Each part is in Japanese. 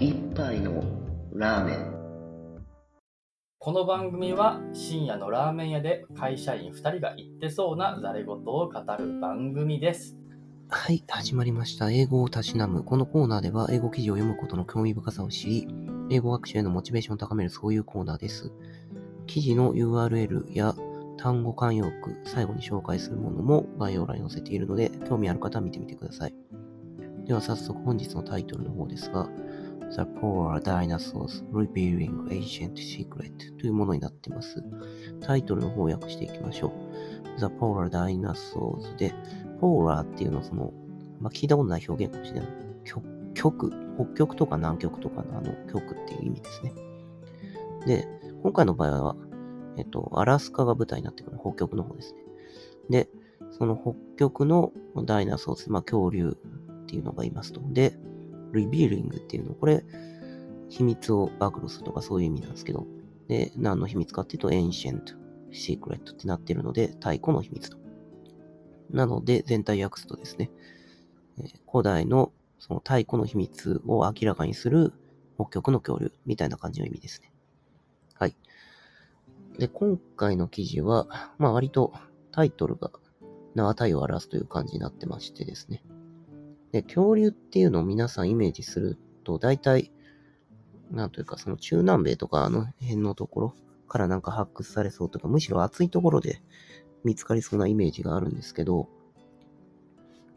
一杯のラーメンこの番組は深夜のラーメン屋で会社員2人が言ってそうなざれ言を語る番組です。はい、始まりました。英語をたしなむ。このコーナーでは、英語記事を読むことの興味深さを知り、英語学習へのモチベーションを高めるそういうコーナーです。記事の URL や単語慣用句、最後に紹介するものも概要欄に載せているので、興味ある方は見てみてください。では早速本日のタイトルの方ですが、The Polar Dinosaurs Revealing Ancient Secret というものになっています。タイトルの方を訳していきましょう。The Polar Dinosaurs で、ポーラーっていうのはその、まあ、聞いたことない表現かもしれない。極、極北極とか南極とかのあの極っていう意味ですね。で、今回の場合は、えっと、アラスカが舞台になってくる北極の方ですね。で、その北極の dinosaurs、まあ、恐竜っていうのがいますと。で、 revealing っていうの、これ、秘密を暴露するとかそういう意味なんですけど、で、何の秘密かっていうと、 ancient、secret ってなってるので、太古の秘密と。なので、全体訳すとですね、え古代のその太古の秘密を明らかにする北極の恐竜みたいな感じの意味ですね。はい。で、今回の記事は、まあ割とタイトルが縄体を表すという感じになってましてですね。で、恐竜っていうのを皆さんイメージすると、大体、なんというか、その中南米とかあの辺のところからなんか発掘されそうとか、むしろ暑いところで見つかりそうなイメージがあるんですけど、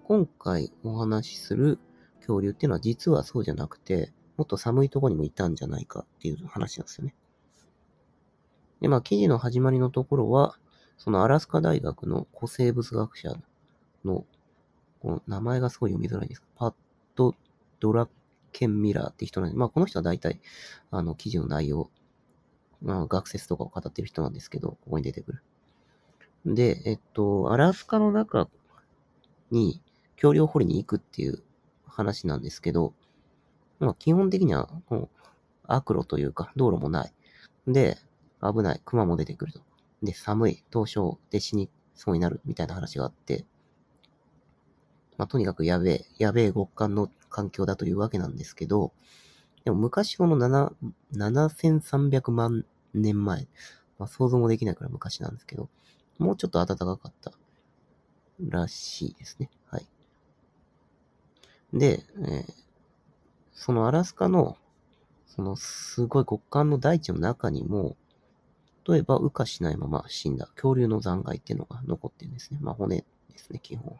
今回お話しする恐竜っていうのは実はそうじゃなくて、もっと寒いところにもいたんじゃないかっていう話なんですよね。で、まあ記事の始まりのところは、そのアラスカ大学の古生物学者の、この名前がすごい読みづらいんですパッド・ドラッケン・ミラーって人なんで、まあこの人は大体、あの記事の内容、まあ学説とかを語ってる人なんですけど、ここに出てくる。で、えっと、アラスカの中に恐竜掘りに行くっていう話なんですけど、まあ、基本的には、もう、悪路というか、道路もない。で、危ない。熊も出てくると。で、寒い。凍傷で死にそうになるみたいな話があって、まあ、とにかくやべえ、やべえ極寒の環境だというわけなんですけど、でも昔この7 7300万年前、まあ、想像もできないくらい昔なんですけど、もうちょっと暖かかったらしいですね。はい。で、えーそのアラスカの、そのすごい極寒の大地の中にも、例えば羽化しないまま死んだ恐竜の残骸っていうのが残ってるんですね。まあ骨ですね、基本。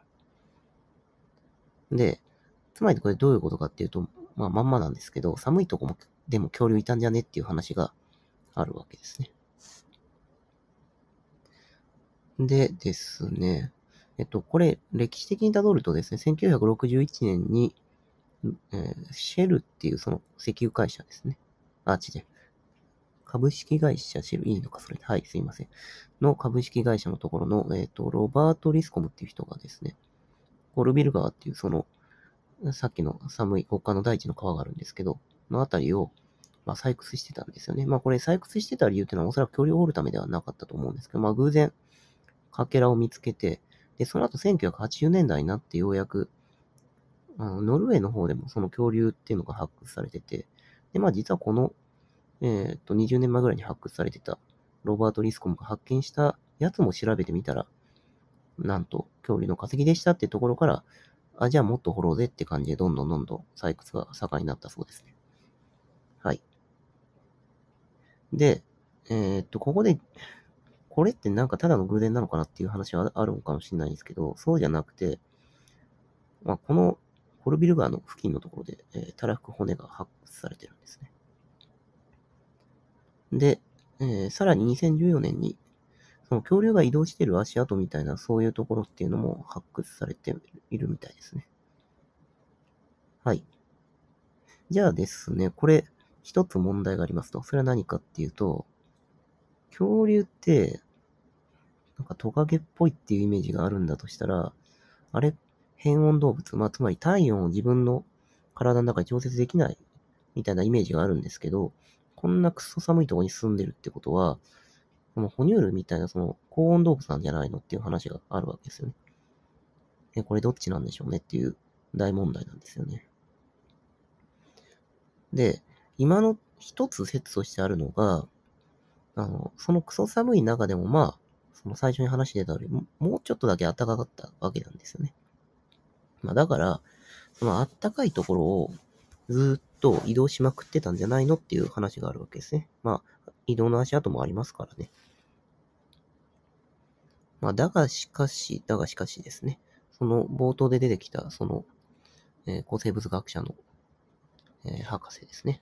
で、つまりこれどういうことかっていうと、まあまんまなんですけど、寒いとこもでも恐竜いたんじゃねっていう話があるわけですね。でですね、えっと、これ、歴史的に辿るとですね、1961年に、えーシェルっていうその石油会社ですね。あ、違う。株式会社シェル、いいのか、それ。はい、すいません。の株式会社のところの、えっ、と、ロバート・リスコムっていう人がですね、ゴルビル川っていうその、さっきの寒い極寒の大地の川があるんですけど、のあたりを、まあ、採掘してたんですよね。まあ、これ採掘してた理由っていうのはおそらく恐竜を掘るためではなかったと思うんですけど、まあ、偶然、かけらを見つけて、で、その後1980年代になってようやく、あの、ノルウェーの方でもその恐竜っていうのが発掘されてて、で、まあ実はこの、えーっと、20年前ぐらいに発掘されてたロバート・リスコムが発見したやつも調べてみたら、なんと恐竜の化石でしたってところから、あ、じゃあもっと掘ろうぜって感じでどんどんどんどん採掘が盛んになったそうですね。はい。で、えーっと、ここで、これってなんかただの偶然なのかなっていう話はあるのかもしれないんですけど、そうじゃなくて、まあ、このホルビル川の付近のところで、えーたらふく骨が発掘されてるんですね。で、えーさらに2014年に、その恐竜が移動している足跡みたいなそういうところっていうのも発掘されているみたいですね。はい。じゃあですね、これ、一つ問題がありますと。それは何かっていうと、恐竜って、なんかトカゲっぽいっていうイメージがあるんだとしたら、あれ、変温動物、まあ、つまり体温を自分の体の中に調節できないみたいなイメージがあるんですけど、こんなクソ寒いところに住んでるってことは、この哺乳類みたいなその高温動物なんじゃないのっていう話があるわけですよね。え、これどっちなんでしょうねっていう大問題なんですよね。で、今の一つ説としてあるのが、あの、そのクソ寒い中でもまあ、その最初に話してた通り、ももうちょっとだけ暖かかったわけなんですよね。まあだから、その暖かいところをずっと移動しまくってたんじゃないのっていう話があるわけですね。まあ、移動の足跡もありますからね。まあ、だがしかし、だがしかしですね。その冒頭で出てきた、その、えー、古生物学者の、えー、博士ですね。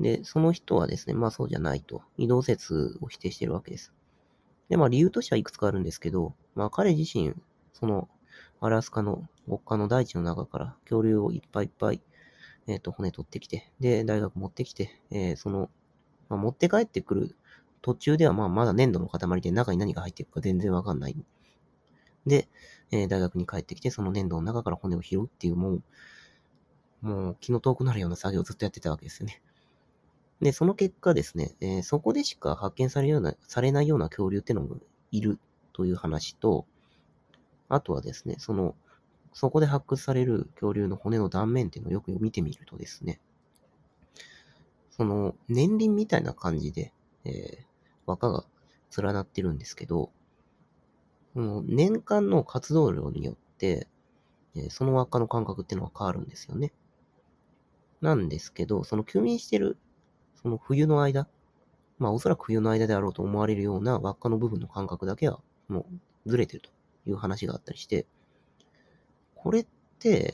で、その人はですね、まあそうじゃないと、移動説を否定してるわけです。で、まあ理由としてはいくつかあるんですけど、まあ彼自身、その、アラスカの極寒の大地の中から恐竜をいっぱいいっぱい、えっ、ー、と、骨取ってきて、で、大学持ってきて、えー、その、まあ、持って帰ってくる途中では、まあ、まだ粘土の塊で中に何が入っていくか全然わかんない。で、えー、大学に帰ってきて、その粘土の中から骨を拾うっていう、もう、もう気の遠くなるような作業をずっとやってたわけですよね。で、その結果ですね、えー、そこでしか発見されるような、されないような恐竜ってのもいるという話と、あとはですね、その、そこで発掘される恐竜の骨の断面っていうのをよく見てみるとですね、その年輪みたいな感じで、えー、輪っかが連なってるんですけど、その年間の活動量によって、えー、その輪っかの間隔っていうのは変わるんですよね。なんですけど、その休眠してる、その冬の間、まあおそらく冬の間であろうと思われるような輪っかの部分の間隔だけはもうずれてるという話があったりして、これっ、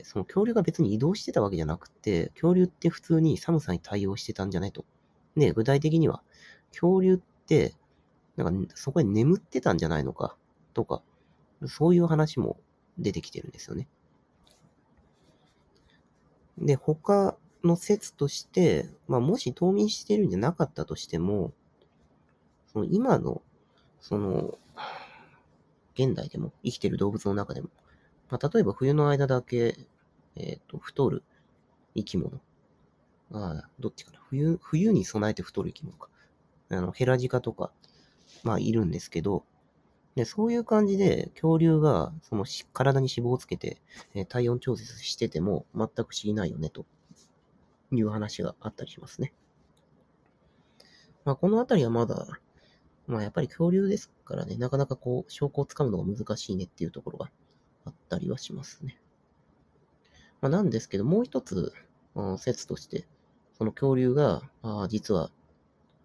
その恐竜が別に移動してたわけじゃなくて、恐竜って普通に寒さに対応してたんじゃないと。で、具体的には、恐竜って、なんかそこに眠ってたんじゃないのか、とか、そういう話も出てきてるんですよね。で、他の説として、まあ、もし冬眠してるんじゃなかったとしても、その今の、その、現代でも、生きてる動物の中でも、まあ、例えば冬の間だけ、えっ、ー、と、太る生き物。ああ、どっちかな。冬、冬に備えて太る生き物か。あの、ヘラジカとか、まあ、いるんですけど、で、そういう感じで恐竜が、その体に脂肪をつけて、えー、体温調節してても全く不思議ないよね、という話があったりしますね。まあ、このあたりはまだ、まあ、やっぱり恐竜ですからね、なかなかこう、証拠をつかむのが難しいねっていうところがあったりはしますね。まあ、なんですけど、もう一つ、うん説として、その恐竜が、あ実は、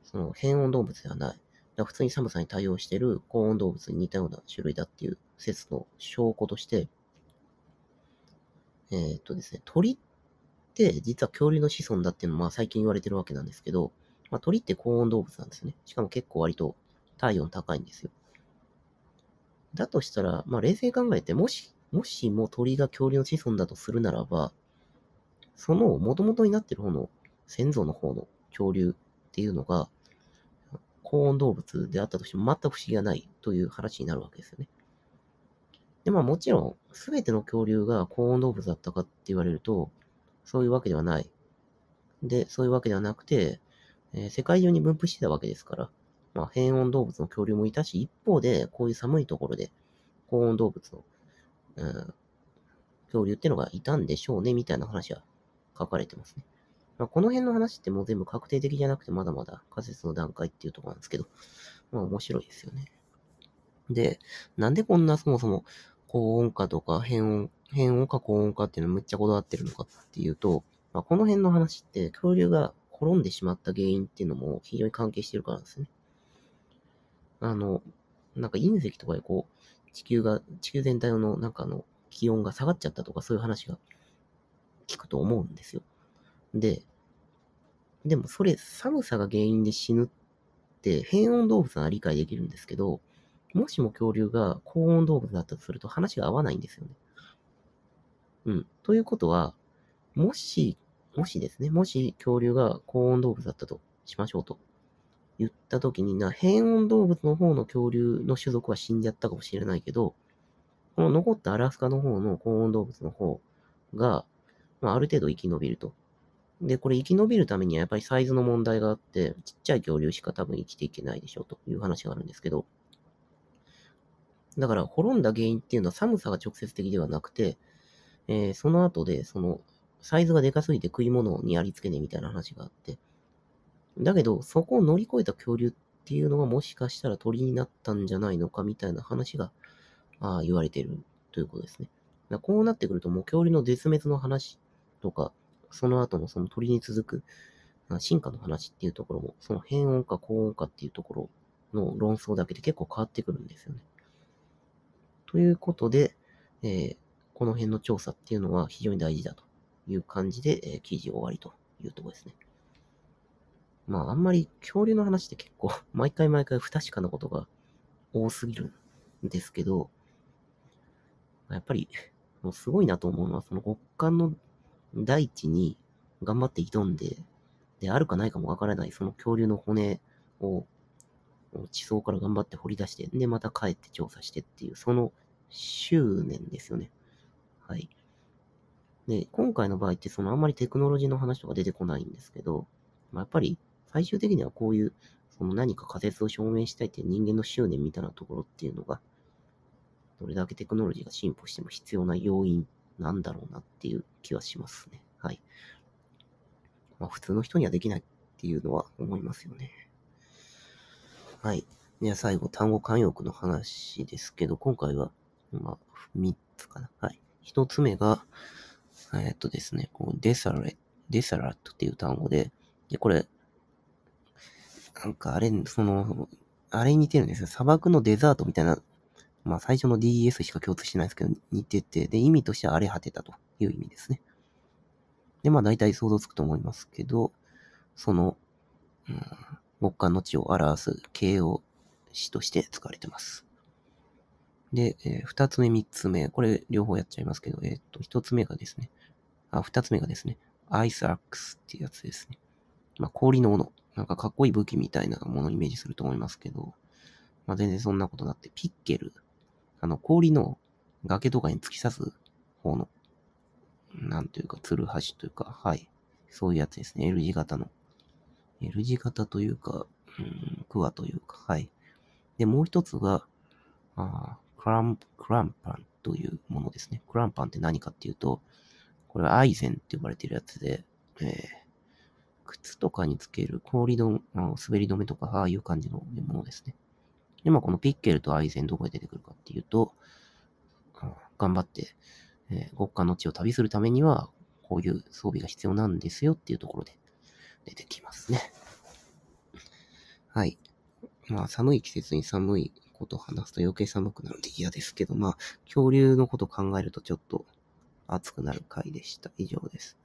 その変温動物ではない。普通に寒さに対応している高温動物に似たような種類だっていう説の証拠として、えー、っとですね、鳥って実は恐竜の子孫だっていうのは最近言われてるわけなんですけど、まあ、鳥って高温動物なんですね。しかも結構割と体温高いんですよ。だとしたら、まあ冷静に考えて、もし、もしも鳥が恐竜の子孫だとするならば、その元々になってる方の先祖の方の恐竜っていうのが、高温動物であったとしても全く不思議がないという話になるわけですよね。で、まあもちろん、すべての恐竜が高温動物だったかって言われると、そういうわけではない。で、そういうわけではなくて、えー、世界中に分布してたわけですから、まあ、変温動物の恐竜もいたし、一方で、こういう寒いところで、高温動物の、うん、恐竜ってのがいたんでしょうね、みたいな話は書かれてますね。まあ、この辺の話ってもう全部確定的じゃなくて、まだまだ仮説の段階っていうとこなんですけど、まあ面白いですよね。で、なんでこんなそもそも高温化とか変温、変温か高温化っていうのむっちゃこだわってるのかっていうと、まあ、この辺の話って恐竜が滅んでしまった原因っていうのも非常に関係してるからなんですね。あの、なんか隕石とかでこう、地球が、地球全体のなんかの気温が下がっちゃったとかそういう話が聞くと思うんですよ。で、でもそれ寒さが原因で死ぬって変温動物なら理解できるんですけど、もしも恐竜が高温動物だったとすると話が合わないんですよね。うん。ということは、もし、もしですね、もし恐竜が高温動物だったとしましょうと。言った時にな、変温動物の方の恐竜の種族は死んじゃったかもしれないけど、この残ったアラスカの方の高温動物の方が、まあ、ある程度生き延びると。で、これ生き延びるためにはやっぱりサイズの問題があって、ちっちゃい恐竜しか多分生きていけないでしょうという話があるんですけど、だから滅んだ原因っていうのは寒さが直接的ではなくて、えー、その後でそのサイズがでかすぎて食い物にありつけねえみたいな話があって。だけど、そこを乗り越えた恐竜っていうのがもしかしたら鳥になったんじゃないのかみたいな話があ言われてるということですね。だこうなってくるともう恐竜の絶滅の話とか、その後のその鳥に続く進化の話っていうところも、その変温か高温かっていうところの論争だけで結構変わってくるんですよね。ということで、えー、この辺の調査っていうのは非常に大事だという感じで、えー、記事終わりというところですね。まあ、あんまり恐竜の話って結構、毎回毎回不確かなことが多すぎるんですけど、やっぱり、もうすごいなと思うのは、その極寒の大地に頑張って挑んで、で、あるかないかもわからない、その恐竜の骨を地層から頑張って掘り出して、で、また帰って調査してっていう、その執念ですよね。はい。で、今回の場合って、そのあんまりテクノロジーの話とか出てこないんですけど、まあ、やっぱり最終的にはこういう、その何か仮説を証明したいっていう人間の執念みたいなところっていうのが、どれだけテクノロジーが進歩しても必要な要因なんだろうなっていう気はしますね。はい。まあ普通の人にはできないっていうのは思いますよね。はい。では最後、単語慣用句の話ですけど、今回は、まあ、3つかな。はい。1つ目が、え、っとですね、こうデサレ、デサラットっていう単語で、で、これ、なんかあれ、その、あれに似てるんですよ。砂漠のデザートみたいな、まあ最初の DES しか共通してないですけど、似てて、で、意味としては荒れ果てたという意味ですね。で、まあ大体想像つくと思いますけど、その、うん、極寒の地を表す形容詞として使われてます。で、えー、二つ目、三つ目、これ両方やっちゃいますけど、えっ、と、一つ目がですね、あ、二つ目がですね、アイスアックスっていうやつですね。まあ、氷の斧。なんかかっこいい武器みたいなものをイメージすると思いますけど、まあ、全然そんなことなって、ピッケル。あの、氷の崖とかに突き刺す方の、なんというか、ツルハシというか、はい。そういうやつですね。L 字型の。L 字型というか、うん、クワというか、はい。で、もう一つが、あクラン、クランパンというものですね。クランパンって何かっていうと、これはアイゼンって呼ばれてるやつで、えー、靴とかにつける氷の、滑り止めとか、ああいう感じのものですね。で、まあ、このピッケルとアイゼンどこで出てくるかっていうと、頑張って、えー、極寒の地を旅するためには、こういう装備が必要なんですよっていうところで出てきますね。はい。まあ、寒い季節に寒いことを話すと余計寒くなるんで嫌ですけど、まあ、恐竜のこと考えるとちょっと熱くなる回でした。以上です。